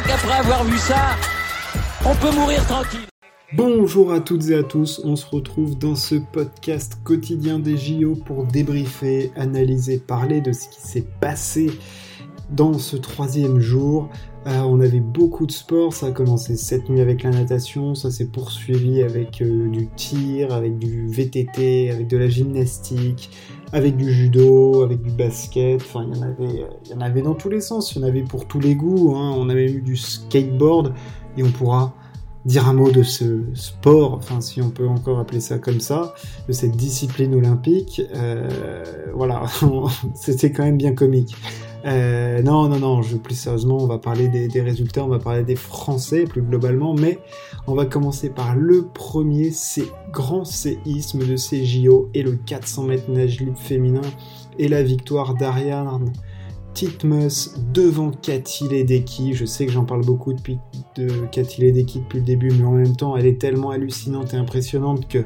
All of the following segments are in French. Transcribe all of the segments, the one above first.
crois qu'après avoir vu ça, on peut mourir tranquille. Bonjour à toutes et à tous, on se retrouve dans ce podcast quotidien des JO pour débriefer, analyser, parler de ce qui s'est passé dans ce troisième jour. Euh, on avait beaucoup de sport, ça a commencé cette nuit avec la natation, ça s'est poursuivi avec euh, du tir, avec du VTT, avec de la gymnastique, avec du judo, avec du basket, enfin il y en avait, il y en avait dans tous les sens, il y en avait pour tous les goûts, hein. on avait eu du skateboard et on pourra dire un mot de ce sport, enfin si on peut encore appeler ça comme ça, de cette discipline olympique, euh, voilà, c'était quand même bien comique. Euh, non, non, non, plus sérieusement, on va parler des, résultats, on va parler des Français plus globalement, mais on va commencer par le premier c'est grand séisme de ces et le 400 mètres nage libre féminin et la victoire d'Ariane Titmus devant Cathy Ledecky. Je sais que j'en parle beaucoup depuis de Cathy Ledecky depuis le début, mais en même temps, elle est tellement hallucinante et impressionnante que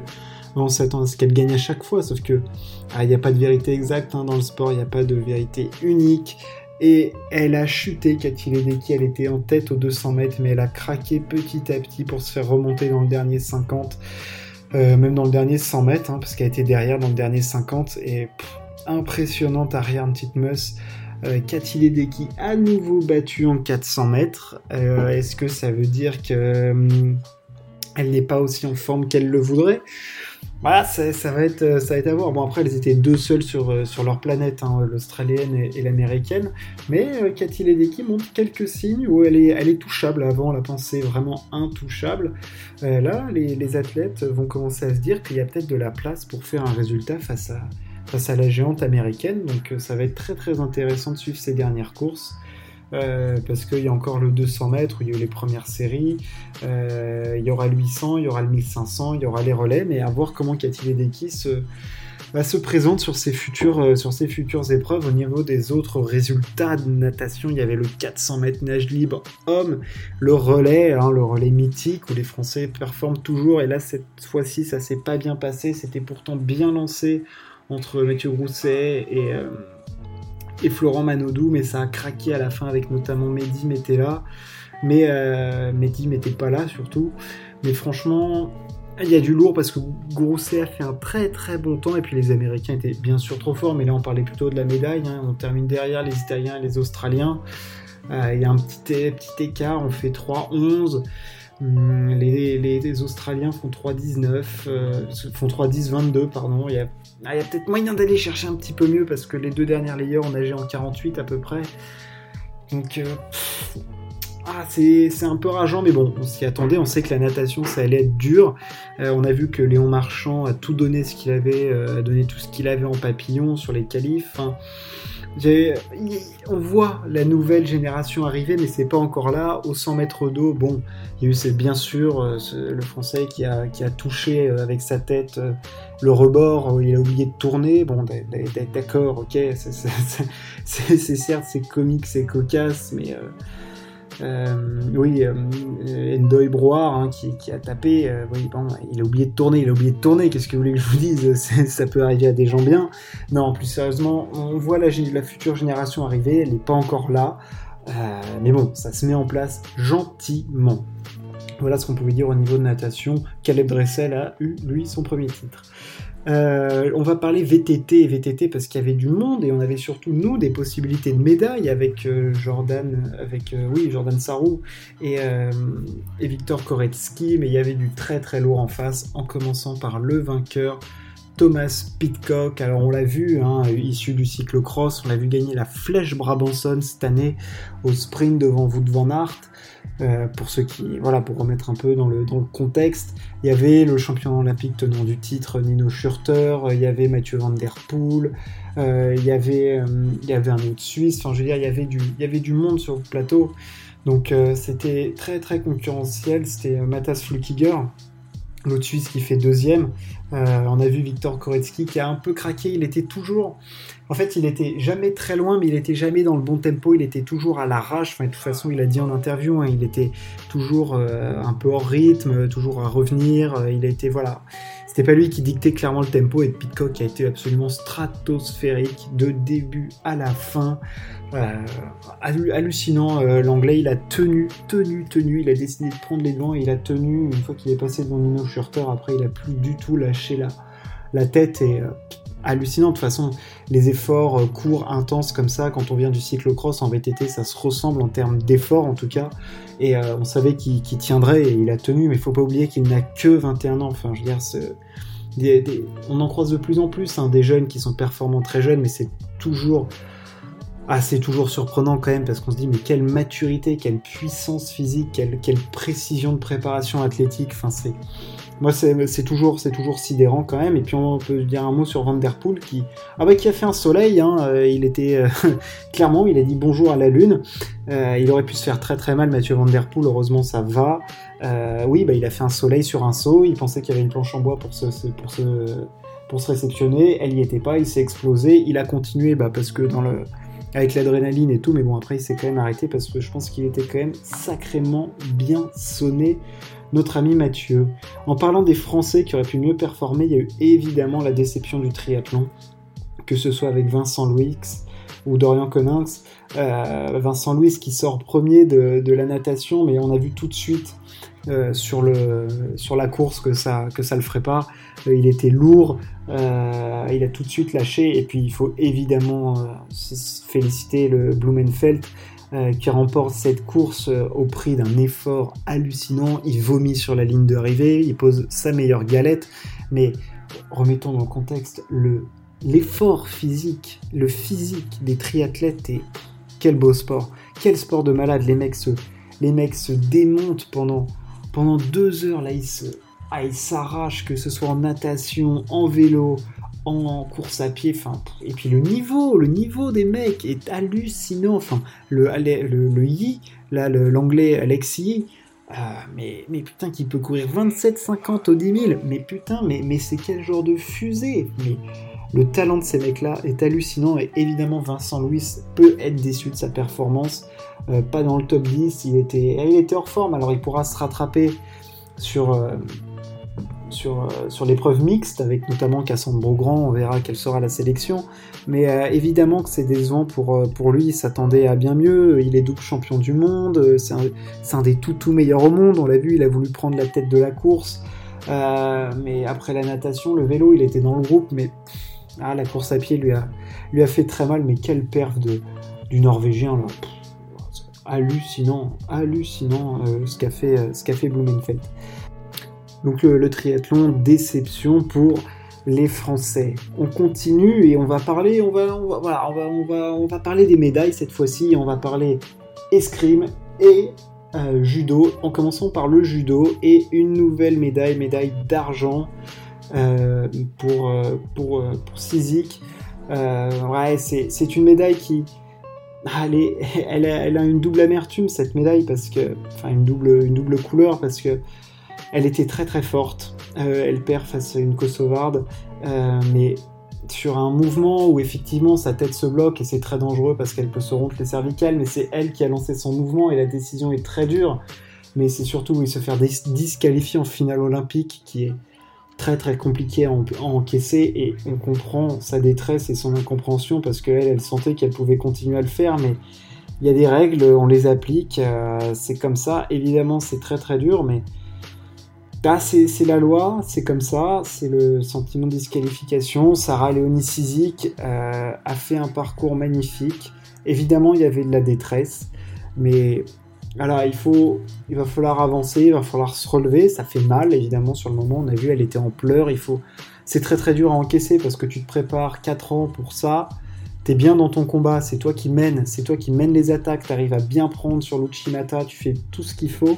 on s'attend à ce qu'elle gagne à chaque fois, sauf que ah, il n'y a pas de vérité exacte hein, dans le sport, il n'y a pas de vérité unique. Et elle a chuté, Cathy Ledecky, elle était en tête aux 200 mètres, mais elle a craqué petit à petit pour se faire remonter dans le dernier 50, euh, même dans le dernier 100 mètres, hein, parce qu'elle était derrière dans le dernier 50, et impressionnante Ariane Titmus. Euh, Cathy Ledecky à nouveau battue en 400 mètres. Euh, est-ce que ça veut dire que hum, n'est pas aussi en forme qu'elle le voudrait? Voilà, ça, va être, euh, ça va être à voir. Bon, après, elles étaient deux seules sur, euh, sur leur planète, hein, l'australienne et, l'américaine. Mais euh, Cathy Ledecky montre quelques signes où elle est, elle est touchable. Avant, la pensait vraiment intouchable. là, les, athlètes vont commencer à se dire qu'il y a peut-être de la place pour faire un résultat face à, face à la géante américaine. Donc, ça va être très très intéressant de suivre ces dernières courses. Euh, parce qu'il y a encore le 200 mètres où il y a eu les premières séries, euh, il y aura le 800, il y aura le 1500, il y aura les relais, mais à voir comment Cathy Ledecky se, bah, se présente sur ses, futures, euh, sur ses futures épreuves. Au niveau des autres résultats de natation, il y avait le 400 mètres nage libre homme, le relais, hein, le relais mythique où les Français performent toujours, et là cette fois-ci ça s'est pas bien passé, c'était pourtant bien lancé entre Mathieu Grousset et et Florent Manodou, mais ça a craqué à la fin avec notamment Mehdi Metella. Mais euh, Mehdi n'était pas là surtout. Mais franchement, il y a du lourd parce que Grousset a fait un très très bon temps et puis les Américains étaient bien sûr trop forts, mais là on parlait plutôt de la médaille. Hein. On termine derrière les Italiens et les Australiens. Euh, il y a un petit, petit écart, on fait 3-11. Hum, les, Australiens font 3-19, euh, font 3-10-22, pardon. Il y a ah, il y a peut-être moyen d'aller chercher un petit peu mieux parce que les deux dernières layers ont nagé en 48 à peu près. Donc, euh, ah, c'est un peu rageant, mais bon, on s'y attendait. On sait que la natation, ça allait être dur. Euh, on a vu que Léon Marchand a tout donné ce qu'il avait, a donné tout ce qu'il avait en papillon sur les qualifs. On voit la nouvelle génération arriver, mais c'est pas encore là. Au 100 mètres d'eau, bon, il y a eu, c'est bien sûr le Français qui a, touché avec sa tête le rebord, il a oublié de tourner. Bon, d'accord, ok, c'est certes c'est comique, c'est cocasse, mais euh, euh, oui, euh, Endoy Broir hein, qui, a tapé, oui, bon, il a oublié de tourner, il a oublié de tourner. Qu'est-ce que vous voulez que je vous dise Ça peut arriver à des gens bien. Non, plus sérieusement, on voit la, la future génération arriver, elle n'est pas encore là. mais bon, ça se met en place gentiment. Voilà ce qu'on pouvait dire au niveau de natation. Caleb Dressel a eu, lui, son premier titre. Euh, on va parler VTT VTT parce qu'il y avait du monde et on avait surtout nous des possibilités de médailles avec euh, Jordan, avec euh, oui Jordan Sarou et, et, Victor Koretsky, mais il y avait du très très lourd en face, en commençant par le vainqueur Thomas Pitcock. Alors on l'a vu, hein, issu du cyclocross, on l'a vu gagner la Flèche Brabanson cette année au sprint devant Wout van Aert. Euh, pour ceux qui, voilà, pour remettre un peu dans le, contexte, il y avait le champion olympique tenant du titre Nino Schurter, il y avait Mathieu Van Der Poel, euh, il, y avait, euh, il y avait un autre Suisse, enfin je veux dire, il y avait du, il y avait du monde sur le plateau, donc c'était très très concurrentiel, c'était Matthias Flukiger, l'autre Suisse qui fait deuxième. Euh, on a vu Victor Koretsky qui a un peu craqué. Il était toujours. En fait, il était jamais très loin, mais il était jamais dans le bon tempo. Il était toujours à l'arrache. Enfin, de toute façon, il a dit en interview, hein, il était toujours euh, un peu hors rythme, toujours à revenir. Euh, il a été. Voilà. C'était pas lui qui dictait clairement le tempo et Pitcock a été absolument stratosphérique de début à la fin. hallucinant, l'anglais, il a tenu, tenu, tenu, il a décidé de prendre les devants il a tenu, une fois qu'il est passé devant Nino Schurter, après il a plus du tout lâché la, tête et euh, hallucinant. De toute façon, les efforts euh, courts, intenses comme ça, quand on vient du cyclocross en VTT, ça se ressemble en termes d'efforts en tout cas. Et euh, on savait qu'il tiendrait et il a tenu, mais il faut pas oublier qu'il n'a que 21 ans. Enfin, je veux dire, on en croise de plus en plus hein, des jeunes qui sont performants très jeunes, mais c'est toujours ah, c'est toujours surprenant quand même parce qu'on se dit mais quelle maturité, quelle puissance physique, quelle, précision de préparation athlétique. Moi c'est toujours c'est sidérant quand même. Et puis on peut dire un mot sur Van der Poel qui ah bah qui a fait un soleil. Hein, euh, il était euh, clairement il a dit bonjour à la lune. Euh, il aurait pu se faire très très mal Mathieu Van der Poel. Heureusement ça va. oui bah il a fait un soleil sur un saut. Il pensait qu'il y avait une planche en bois pour se réceptionner. Elle y était pas. Il s'est explosé. Il a continué bah, parce que dans le avec l'adrénaline et tout, mais bon, après, il s'est quand même arrêté parce que je pense qu'il était quand même sacrément bien sonné, notre ami Mathieu. En parlant des Français qui auraient pu mieux performer, il y a eu évidemment la déception du triathlon, que ce soit avec Vincent Louis ou Dorian Connings. Euh, Vincent Louis qui sort premier de, la natation, mais on a vu tout de suite euh, sur, la course que ça, que le ferait pas. Euh, il était lourd, il a tout de suite lâché. Et puis il faut évidemment féliciter le Blumenfeld euh, qui remporte cette course au prix d'un effort hallucinant. Il vomit sur la ligne d'arrivée, il pose sa meilleure galette. Mais remettons dans le contexte le l'effort physique, le physique des triathlètes et quel beau sport, quel sport de malade. Les mecs se, les démontent pendant, pendant deux heures là, ils ah, il s'arrache, que ce soit en natation, en vélo, en course à pied, enfin, et puis le niveau, le niveau des mecs est hallucinant, enfin, le, le, le Yi, là, l'anglais Alexis, euh, mais, mais putain, qui peut courir 27-50 au 10 000, mais putain, mais, mais c'est quel genre de fusée. Mais le talent de ces mecs-là est hallucinant, et évidemment, Vincent Louis peut être déçu de sa performance, euh, pas dans le top 10, il était, hors forme, alors il pourra se rattraper sur... Euh, sur, euh, sur l'épreuve mixte, avec notamment Cassandre Beaugrand, on verra quelle sera la sélection. Mais euh, évidemment que c'est décevant pour, euh, pour lui, il s'attendait à bien mieux, il est double champion du monde, c'est un, des tout tout meilleurs au monde, on l'a vu, il a voulu prendre la tête de la course. mais après la natation, le vélo, il était dans le groupe, mais ah, la course à pied lui a, lui a fait très mal, mais quelle perf de, du Norvégien là. hallucinant, hallucinant ce qu'a fait, ce qu'a fait Blumenfeld. Donc le, triathlon, déception pour les Français. On continue et on va parler, on va, on va, on va, parler des médailles cette fois-ci. On va parler escrime et euh, judo, en commençant par le judo et une nouvelle médaille, médaille d'argent euh, pour, euh, c'est une médaille qui, elle, elle, a, a, une double amertume cette médaille parce que, enfin une double, une double couleur parce que elle était très très forte. Euh, elle perd face à une Kosovarde, euh, mais sur un mouvement où effectivement sa tête se bloque et c'est très dangereux parce qu'elle peut se rompre les cervicales, mais c'est elle qui a lancé son mouvement et la décision est très dure. Mais c'est surtout où il se faire disqualifier en finale olympique qui est très très compliqué à, encaisser et on comprend sa détresse et son incompréhension parce qu'elle, elle sentait qu'elle pouvait continuer à le faire, mais il y a des règles, on les applique, euh, c'est comme ça. Évidemment, c'est très très dur, mais bah, c'est la loi, c'est comme ça, c'est le sentiment de disqualification. Sarah Léonie Sizik euh, a fait un parcours magnifique. Évidemment, il y avait de la détresse, mais alors il va falloir avancer, il va falloir se relever. Ça fait mal, évidemment, sur le moment. On a vu, elle était en pleurs. Il faut, c'est très très dur à encaisser parce que tu te prépares 4 ans pour ça. T'es bien dans ton combat, c'est toi qui mènes, c'est toi qui mènes les attaques, tu arrives à bien prendre sur l'Uchimata, tu fais tout ce qu'il faut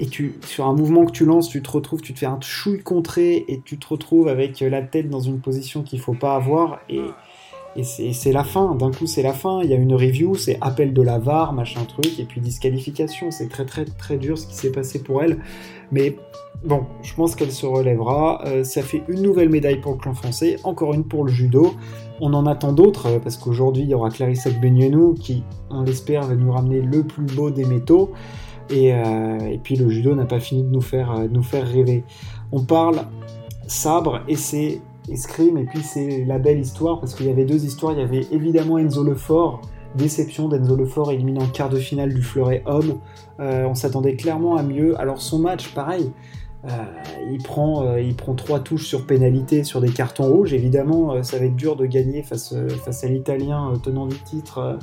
et sur un mouvement que tu lances, tu te retrouves, tu te fais un chouille contré et tu te retrouves avec la tête dans une position qu'il faut pas avoir et, c'est la fin, d'un coup c'est la fin, il y a une review, c'est appel de la VAR, machin truc, et puis disqualification, c'est très très très dur ce qui s'est passé pour elle, mais bon, je pense qu'elle se relèvera, euh, ça fait une nouvelle médaille pour le clan français, encore une pour le judo, on en attend d'autres, euh, parce qu'aujourd'hui il y aura Clarissa Benienou qui, on l'espère, va nous ramener le plus beau des métaux, et, euh, et puis le judo n'a pas fini de nous faire, rêver. On parle sabre, et c'est Escrime, et puis c'est la belle histoire, parce qu'il y avait deux histoires, il y avait évidemment Enzo Lefort, déception d'Enzo Lefort éliminé en quart de finale du fleuret homme, euh, on s'attendait clairement à mieux, alors son match, pareil, euh, il, prend, euh, trois touches sur pénalité sur des cartons rouges, évidemment ça va être dur de gagner face à l'italien tenant du titre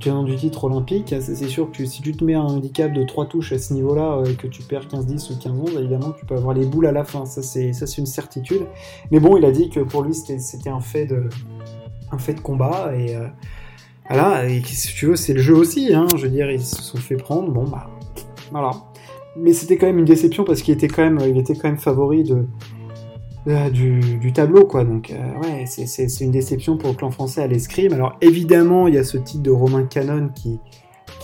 tenant du titre olympique, c'est sûr que si tu te mets un handicap de 3 touches à ce niveau-là euh, et que tu perds 15-10 ou 15-11, évidemment tu peux avoir les boules à la fin, ça c'est une certitude. Mais bon, il a dit que pour lui c'était un fait de un fait de combat et euh, voilà, et si tu veux, c'est le jeu aussi, hein, je veux dire, ils se sont fait prendre, bon bah voilà. Mais c'était quand même une déception parce qu'il était était quand même favori de euh, du, tableau, quoi. Donc, euh, ouais, c'est une déception pour le clan français à l'escrime. Alors, évidemment, il y a ce titre de Romain Canon qui,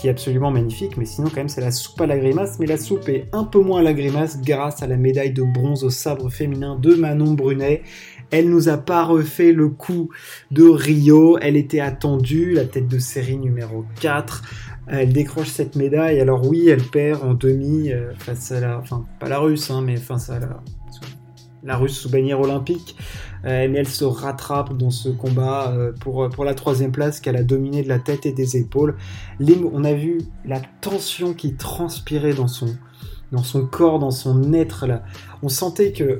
est absolument magnifique, mais sinon, quand même, c'est la soupe à la grimace. Mais la soupe est un peu moins à la grimace grâce à la médaille de bronze au sabre féminin de Manon Brunet. Elle nous a pas refait le coup de Rio. Elle était attendue, la tête de série numéro 4. Elle décroche cette médaille. Alors oui, elle perd en demi euh, face à la, enfin pas la russe, hein, mais face à la, la russe sous bannière olympique, euh, mais elle se rattrape dans ce combat euh, pour, pour la troisième place qu'elle a dominé de la tête et des épaules. Lim, on a vu la tension qui transpirait dans son, dans son corps, dans son être là. On sentait que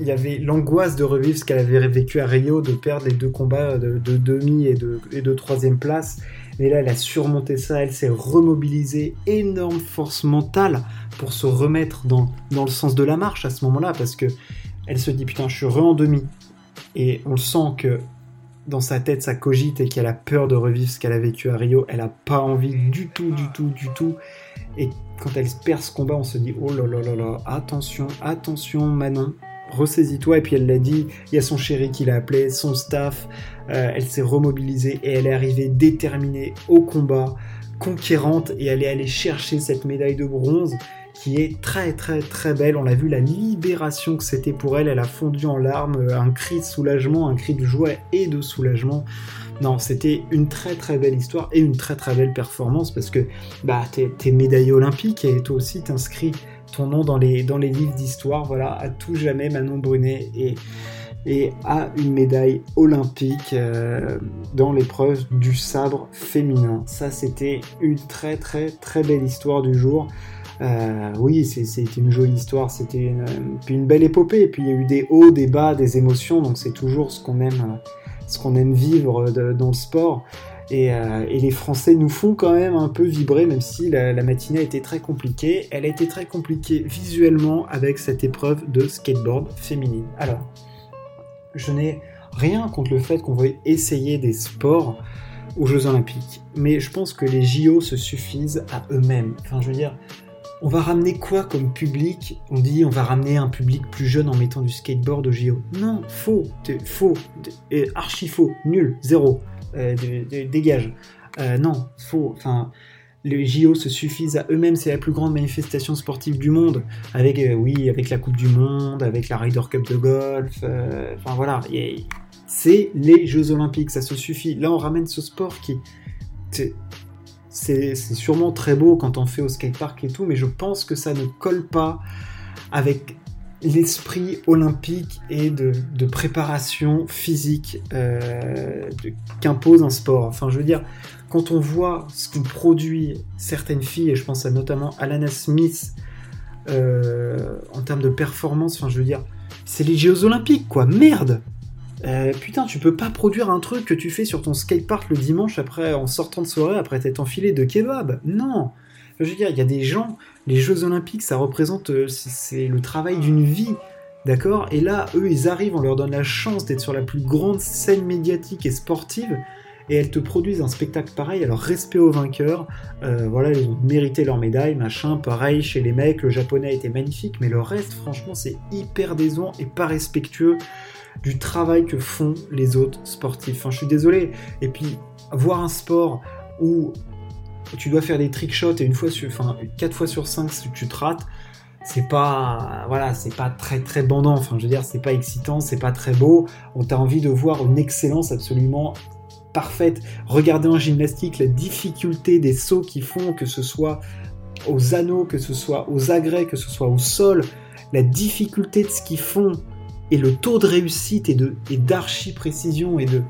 il y avait l'angoisse de revivre ce qu'elle avait vécu à Rio, de perdre les deux combats de, demi et de, et de troisième place. Mais là, elle a surmonté ça, elle s'est remobilisée, énorme force mentale pour se remettre dans, dans le sens de la marche à ce moment-là, parce que elle se dit putain, je suis re en demi. Et on sent que dans sa tête, ça cogite et qu'elle a peur de revivre ce qu'elle a vécu à Rio. Elle a pas envie du tout, du tout, du tout. Et quand elle perd ce combat, on se dit oh là là là là, attention, attention Manon, ressaisis-toi. Et puis elle l'a dit, il y a son chéri qui l'a appelé, son staff. Euh, elle s'est remobilisée et elle est arrivée déterminée au combat, conquérante, et elle est allée chercher cette médaille de bronze qui est très très très belle. On l'a vu la libération que c'était pour elle. Elle a fondu en larmes, un cri de soulagement, un cri de joie et de soulagement. Non, c'était une très très belle histoire et une très très belle performance parce que bah t'es, es médaillé olympique et toi aussi t'inscris ton nom dans les, dans les livres d'histoire. Voilà, à tout jamais Manon Brunet et et a une médaille olympique euh, dans l'épreuve du sabre féminin. Ça, c'était une très très très belle histoire du jour. Euh, oui, c'était une jolie histoire, c'était une, belle épopée. Et puis il y a eu des hauts, des bas, des émotions. Donc c'est toujours ce qu'on aime, ce qu'on aime vivre dans le sport. Euh, et, les Français nous font quand même un peu vibrer, même si la, matinée a été très compliquée. Elle a été très compliquée visuellement avec cette épreuve de skateboard féminine. Alors, je n'ai rien contre le fait qu'on veuille essayer des sports aux Jeux Olympiques, mais je pense que les JO se suffisent à eux-mêmes. Enfin, je veux dire, on va ramener quoi comme public? On dit on va ramener un public plus jeune en mettant du skateboard au JO. Non, faux, faux, archi faux, nul, zéro, euh, dégage. Euh, non, faux, enfin les JO se suffisent à eux-mêmes, c'est la plus grande manifestation sportive du monde, avec euh, oui, avec la Coupe du Monde, avec la Ryder Cup de golf, enfin voilà, c'est les Jeux Olympiques, ça se suffit. Là, on ramène ce sport qui, c'est sûrement très beau quand on fait au skatepark et tout, mais je pense que ça ne colle pas avec l'esprit olympique et de, préparation physique euh, qu'impose un sport. Enfin, je veux dire, quand on voit ce qu'ont produit certaines filles, et je pense à notamment Alana Smith, euh, en termes de performance, enfin, je veux dire, c'est les Jeux Olympiques, quoi, merde euh, putain, tu peux pas produire un truc que tu fais sur ton skatepark le dimanche après, en sortant de soirée après t'être enfilé de kebab. Non Je veux dire, il y a des gens, les Jeux Olympiques, ça représente, euh, c'est le travail d'une vie. D'accord? Et là, eux, ils arrivent, on leur donne la chance d'être sur la plus grande scène médiatique et sportive, et elles te produisent un spectacle pareil. Alors, respect aux vainqueurs, euh, voilà, ils ont mérité leur médaille, machin. Pareil, chez les mecs, le japonais été magnifique, mais le reste, franchement, c'est hyper décevant et pas respectueux du travail que font les autres sportifs. Enfin, je suis désolé. Et puis, voir un sport où tu dois faire des trick shots et une fois sur, enfin, quatre fois sur cinq, tu te rates, c'est pas, voilà, c'est pas très très bandant. Enfin, je veux dire, c'est pas excitant, c'est pas très beau. On t'a envie de voir une excellence absolument parfaite. Regardez en gymnastique la difficulté des sauts qu'ils font, que ce soit aux anneaux, que ce soit aux agrès, que ce soit au sol, la difficulté de ce qu'ils font et le taux de réussite et de et d'archi précision et de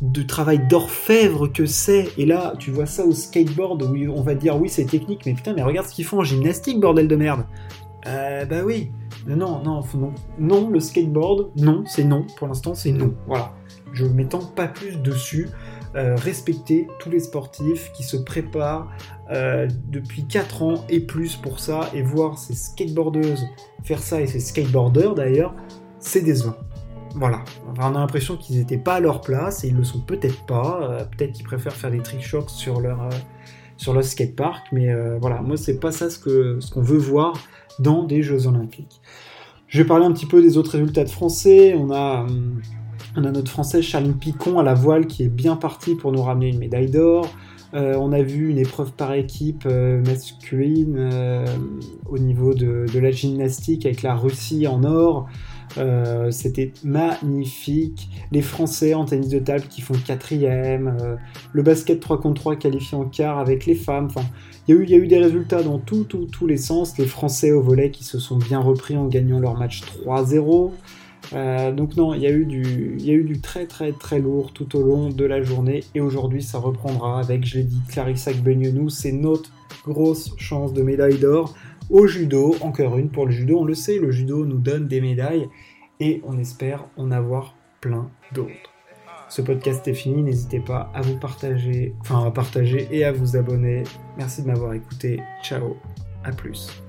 de travail d'orfèvre que c'est. Et là, tu vois ça au skateboard où on va dire oui, c'est technique, mais putain, mais regarde ce qu'ils font en gymnastique, bordel de merde. Euh, bah oui. Non, non, non. Non, le skateboard, non, c'est non. Pour l'instant, c'est non. Voilà. Je m'étends pas plus dessus. Euh, respecter tous les sportifs qui se préparent euh, depuis 4 ans et plus pour ça et voir ces skateboardeuses faire ça et ces skateboarders d'ailleurs, c'est décevant. Voilà, on a l'impression qu'ils n'étaient pas à leur place et ils le sont peut-être pas. Euh, peut-être qu'ils préfèrent faire des trick shocks sur leur, sur leur skatepark, mais voilà, moi c'est pas ça ce qu'on ce qu'on veut voir dans des Jeux Olympiques. Je vais parler un petit peu des autres résultats de Français. On a. Hum, on a notre Française Charline Picon à la voile qui est bien partie pour nous ramener une médaille d'or. Euh, on a vu une épreuve par équipe euh, masculine euh, au niveau de, la gymnastique avec la Russie en or. C'était magnifique. Les Français en tennis de table qui font quatrième. le basket 3 contre 3 qualifié en quart avec les femmes. Enfin, il y, a eu, des résultats dans tous les sens. Les Français au volet qui se sont bien repris en gagnant leur match 3-0. Euh, donc non, il y, a eu du, très très très lourd tout au long de la journée et aujourd'hui ça reprendra avec, je l'ai dit, Clarissa Gbenienou, c'est notre grosse chance de médaille d'or au judo, encore une pour le judo, on le sait, le judo nous donne des médailles et on espère en avoir plein d'autres. Ce podcast est fini, n'hésitez pas à vous partager, enfin à partager et à vous abonner. Merci de m'avoir écouté, ciao, à plus.